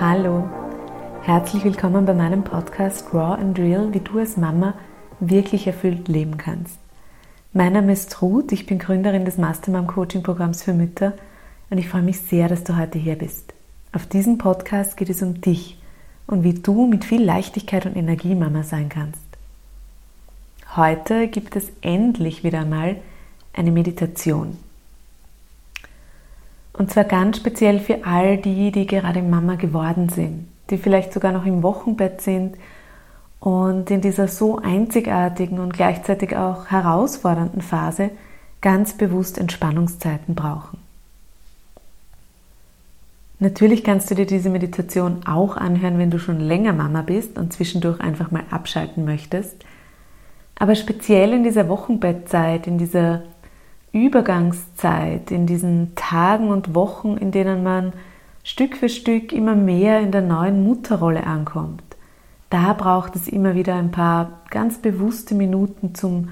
Hallo, herzlich willkommen bei meinem Podcast Raw and Real, wie du als Mama wirklich erfüllt leben kannst. Mein Name ist Ruth, ich bin Gründerin des Mastermom Coaching Programms für Mütter und ich freue mich sehr, dass du heute hier bist. Auf diesem Podcast geht es um dich und wie du mit viel Leichtigkeit und Energie Mama sein kannst. Heute gibt es endlich wieder einmal eine Meditation. Und zwar ganz speziell für all die, die gerade Mama geworden sind, die vielleicht sogar noch im Wochenbett sind und in dieser so einzigartigen und gleichzeitig auch herausfordernden Phase ganz bewusst Entspannungszeiten brauchen. Natürlich kannst du dir diese Meditation auch anhören, wenn du schon länger Mama bist und zwischendurch einfach mal abschalten möchtest. Aber speziell in dieser Wochenbettzeit, in dieser Übergangszeit, in diesen Tagen und Wochen, in denen man Stück für Stück immer mehr in der neuen Mutterrolle ankommt. Da braucht es immer wieder ein paar ganz bewusste Minuten zum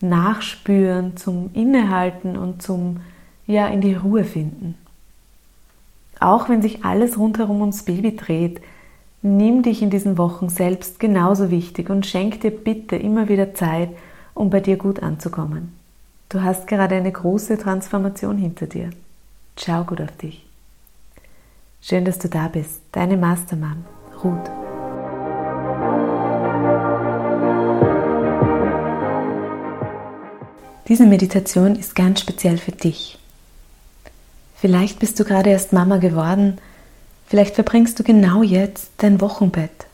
Nachspüren, zum Innehalten und zum ja in die Ruhe finden. Auch wenn sich alles rundherum ums Baby dreht, nimm dich in diesen Wochen selbst genauso wichtig und schenk dir bitte immer wieder Zeit, um bei dir gut anzukommen. Du hast gerade eine große Transformation hinter dir. Schau gut auf dich. Schön, dass du da bist. Deine Mastermann, Ruth. Diese Meditation ist ganz speziell für dich. Vielleicht bist du gerade erst Mama geworden, vielleicht verbringst du genau jetzt dein Wochenbett.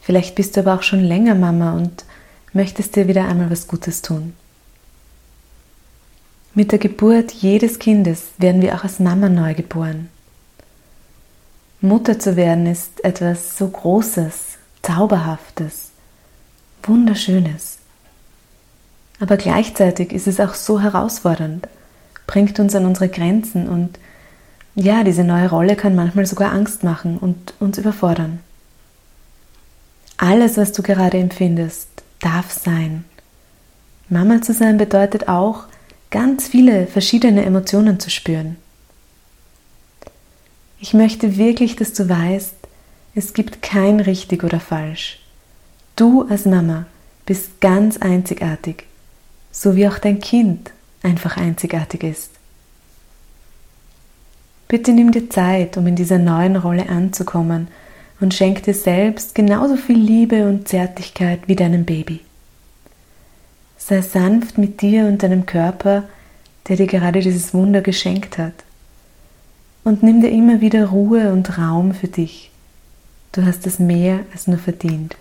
Vielleicht bist du aber auch schon länger Mama und möchtest dir wieder einmal was Gutes tun. Mit der Geburt jedes Kindes werden wir auch als Mama neu geboren. Mutter zu werden ist etwas so Großes, Zauberhaftes, Wunderschönes. Aber gleichzeitig ist es auch so herausfordernd, bringt uns an unsere Grenzen und ja, diese neue Rolle kann manchmal sogar Angst machen und uns überfordern. Alles, was du gerade empfindest, darf sein. Mama zu sein bedeutet auch, ganz viele verschiedene Emotionen zu spüren. Ich möchte wirklich, dass du weißt, es gibt kein richtig oder falsch. Du als Mama bist ganz einzigartig, so wie auch dein Kind einfach einzigartig ist. Bitte nimm dir Zeit, um in dieser neuen Rolle anzukommen und schenk dir selbst genauso viel Liebe und Zärtlichkeit wie deinem Baby. Sei sanft mit dir und deinem Körper, der dir gerade dieses Wunder geschenkt hat. Und nimm dir immer wieder Ruhe und Raum für dich. Du hast es mehr als nur verdient.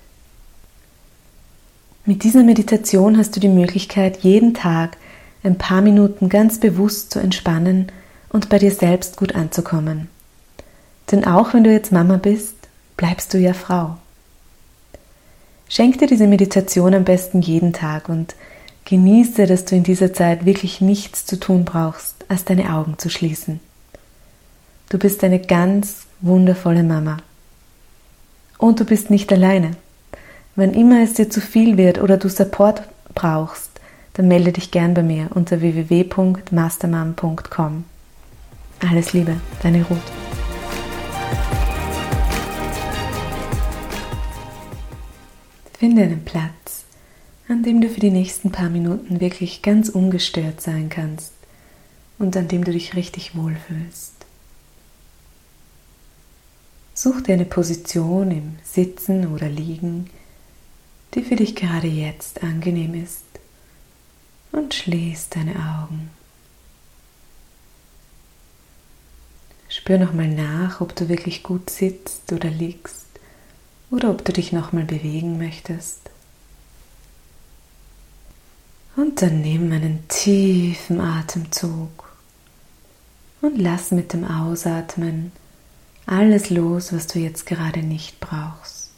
Mit dieser Meditation hast du die Möglichkeit, jeden Tag ein paar Minuten ganz bewusst zu entspannen und bei dir selbst gut anzukommen. Denn auch wenn du jetzt Mama bist, bleibst du ja Frau. Schenk dir diese Meditation am besten jeden Tag und Genieße, dass du in dieser Zeit wirklich nichts zu tun brauchst, als deine Augen zu schließen. Du bist eine ganz wundervolle Mama. Und du bist nicht alleine. Wann immer es dir zu viel wird oder du Support brauchst, dann melde dich gern bei mir unter www.mastermam.com. Alles Liebe, deine Ruth. Finde einen Platz an dem du für die nächsten paar Minuten wirklich ganz ungestört sein kannst und an dem du dich richtig wohlfühlst. Such dir eine Position im Sitzen oder Liegen, die für dich gerade jetzt angenehm ist und schließ deine Augen. Spür nochmal nach, ob du wirklich gut sitzt oder liegst oder ob du dich nochmal bewegen möchtest. Und dann nimm einen tiefen Atemzug und lass mit dem Ausatmen alles los, was du jetzt gerade nicht brauchst.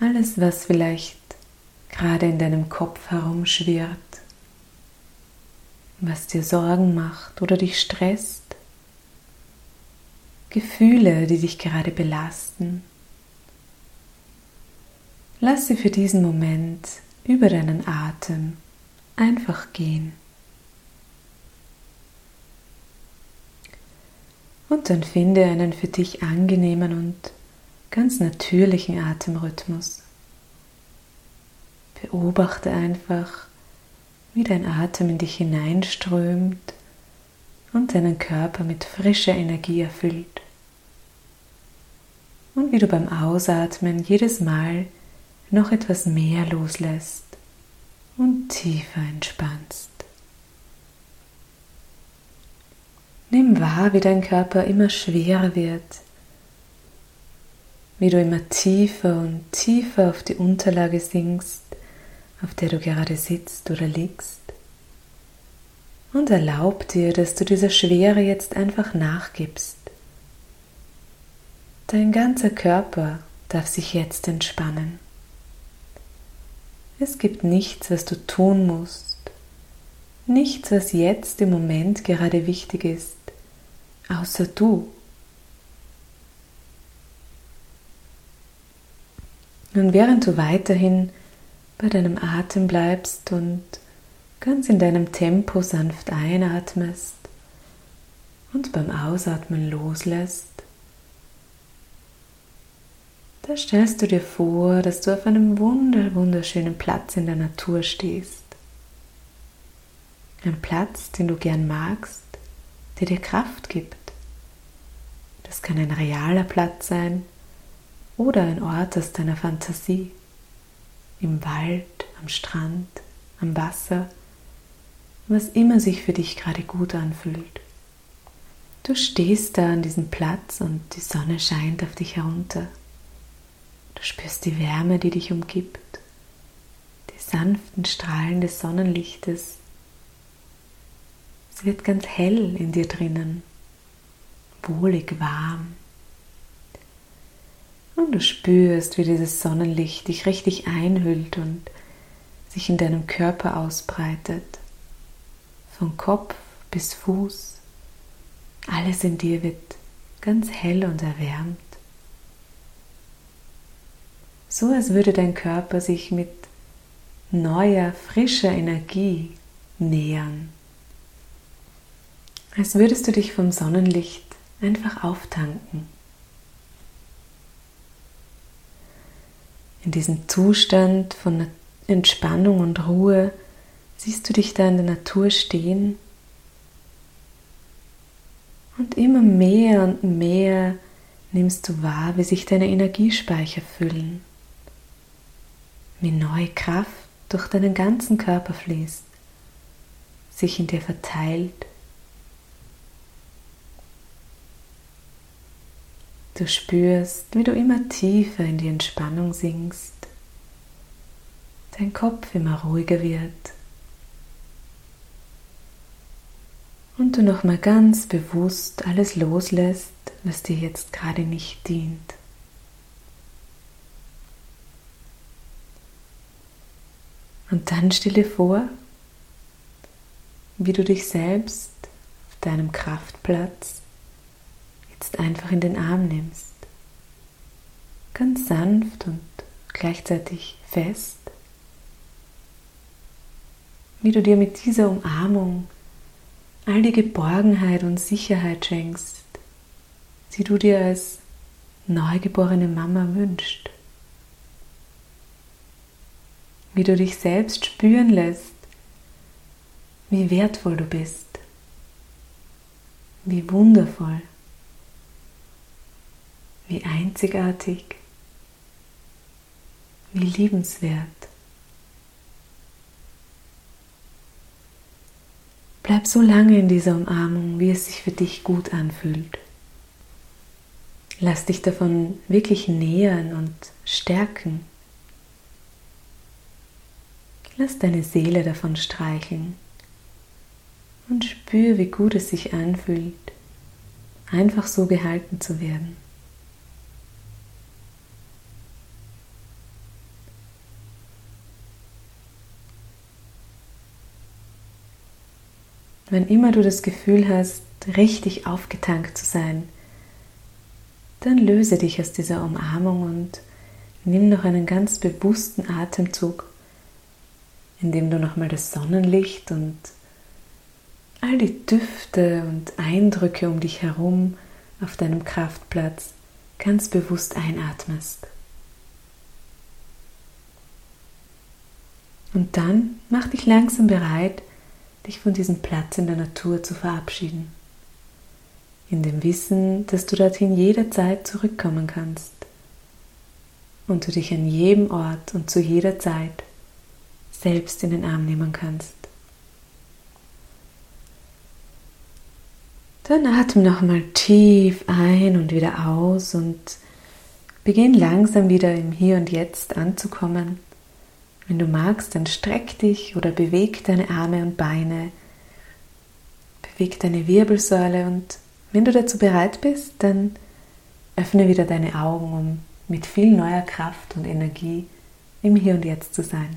Alles, was vielleicht gerade in deinem Kopf herumschwirrt, was dir Sorgen macht oder dich stresst, Gefühle, die dich gerade belasten. Lass sie für diesen Moment über deinen Atem einfach gehen. Und dann finde einen für dich angenehmen und ganz natürlichen Atemrhythmus. Beobachte einfach, wie dein Atem in dich hineinströmt und deinen Körper mit frischer Energie erfüllt. Und wie du beim Ausatmen jedes Mal noch etwas mehr loslässt und tiefer entspannst. Nimm wahr, wie dein Körper immer schwerer wird, wie du immer tiefer und tiefer auf die Unterlage sinkst, auf der du gerade sitzt oder liegst. Und erlaub dir, dass du dieser Schwere jetzt einfach nachgibst. Dein ganzer Körper darf sich jetzt entspannen. Es gibt nichts, was du tun musst, nichts, was jetzt im Moment gerade wichtig ist, außer du. Und während du weiterhin bei deinem Atem bleibst und ganz in deinem Tempo sanft einatmest und beim Ausatmen loslässt, da stellst du dir vor, dass du auf einem wunder wunderschönen Platz in der Natur stehst. Ein Platz, den du gern magst, der dir Kraft gibt. Das kann ein realer Platz sein oder ein Ort aus deiner Fantasie. Im Wald, am Strand, am Wasser, was immer sich für dich gerade gut anfühlt. Du stehst da an diesem Platz und die Sonne scheint auf dich herunter. Du spürst die Wärme, die dich umgibt, die sanften Strahlen des Sonnenlichtes. Es wird ganz hell in dir drinnen, wohlig warm. Und du spürst, wie dieses Sonnenlicht dich richtig einhüllt und sich in deinem Körper ausbreitet. Von Kopf bis Fuß. Alles in dir wird ganz hell und erwärmt so als würde dein Körper sich mit neuer, frischer Energie nähern. Als würdest du dich vom Sonnenlicht einfach auftanken. In diesem Zustand von Entspannung und Ruhe siehst du dich da in der Natur stehen und immer mehr und mehr nimmst du wahr, wie sich deine Energiespeicher füllen wie neue Kraft durch deinen ganzen Körper fließt, sich in dir verteilt. Du spürst, wie du immer tiefer in die Entspannung sinkst, dein Kopf immer ruhiger wird und du nochmal ganz bewusst alles loslässt, was dir jetzt gerade nicht dient. Und dann stell dir vor, wie du dich selbst auf deinem Kraftplatz jetzt einfach in den Arm nimmst. Ganz sanft und gleichzeitig fest. Wie du dir mit dieser Umarmung all die Geborgenheit und Sicherheit schenkst, die du dir als neugeborene Mama wünschst wie du dich selbst spüren lässt, wie wertvoll du bist, wie wundervoll, wie einzigartig, wie liebenswert. Bleib so lange in dieser Umarmung, wie es sich für dich gut anfühlt. Lass dich davon wirklich nähern und stärken. Lass deine Seele davon streicheln und spür, wie gut es sich anfühlt, einfach so gehalten zu werden. Wenn immer du das Gefühl hast, richtig aufgetankt zu sein, dann löse dich aus dieser Umarmung und nimm noch einen ganz bewussten Atemzug indem du nochmal das Sonnenlicht und all die Düfte und Eindrücke um dich herum auf deinem Kraftplatz ganz bewusst einatmest. Und dann mach dich langsam bereit, dich von diesem Platz in der Natur zu verabschieden. In dem Wissen, dass du dorthin jederzeit zurückkommen kannst und du dich an jedem Ort und zu jeder Zeit selbst in den Arm nehmen kannst. Dann atme nochmal tief ein und wieder aus und beginn langsam wieder im Hier und Jetzt anzukommen. Wenn du magst, dann streck dich oder beweg deine Arme und Beine, beweg deine Wirbelsäule und wenn du dazu bereit bist, dann öffne wieder deine Augen, um mit viel neuer Kraft und Energie im Hier und Jetzt zu sein.